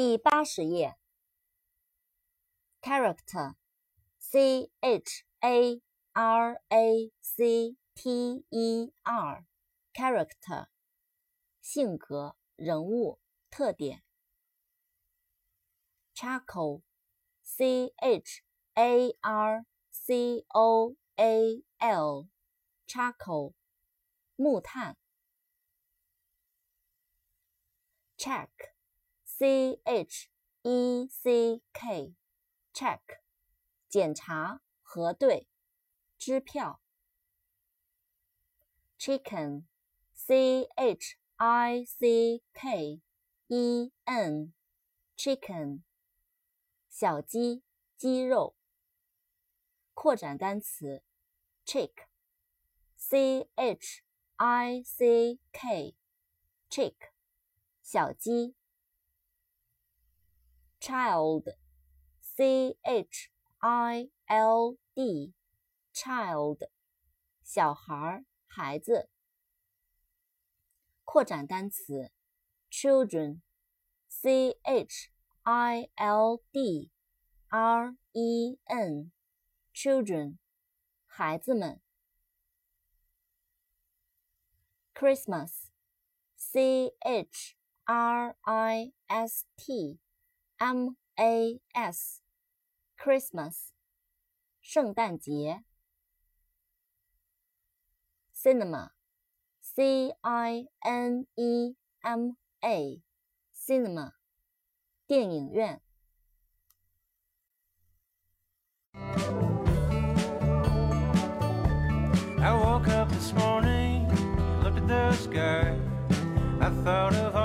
第八十页，character，c h a r a c t e r，character，性格、人物、特点。charcoal，c h a r c o a l，charcoal，木炭。check。C H E C K，check，检查、核对、支票。Chicken，C H I C K E N，chicken，小鸡、鸡肉。扩展单词，chick，C H I C K，chick，小鸡。child, c h i l d, child, 小孩孩子。扩展单词，children, c h i l d r e n, children, 孩子们。Christmas, c h r i s t M A S，Christmas，圣诞节。Cinema，C I N E M A，Cinema，电影院。I woke up this morning, looked at the sky. I thought of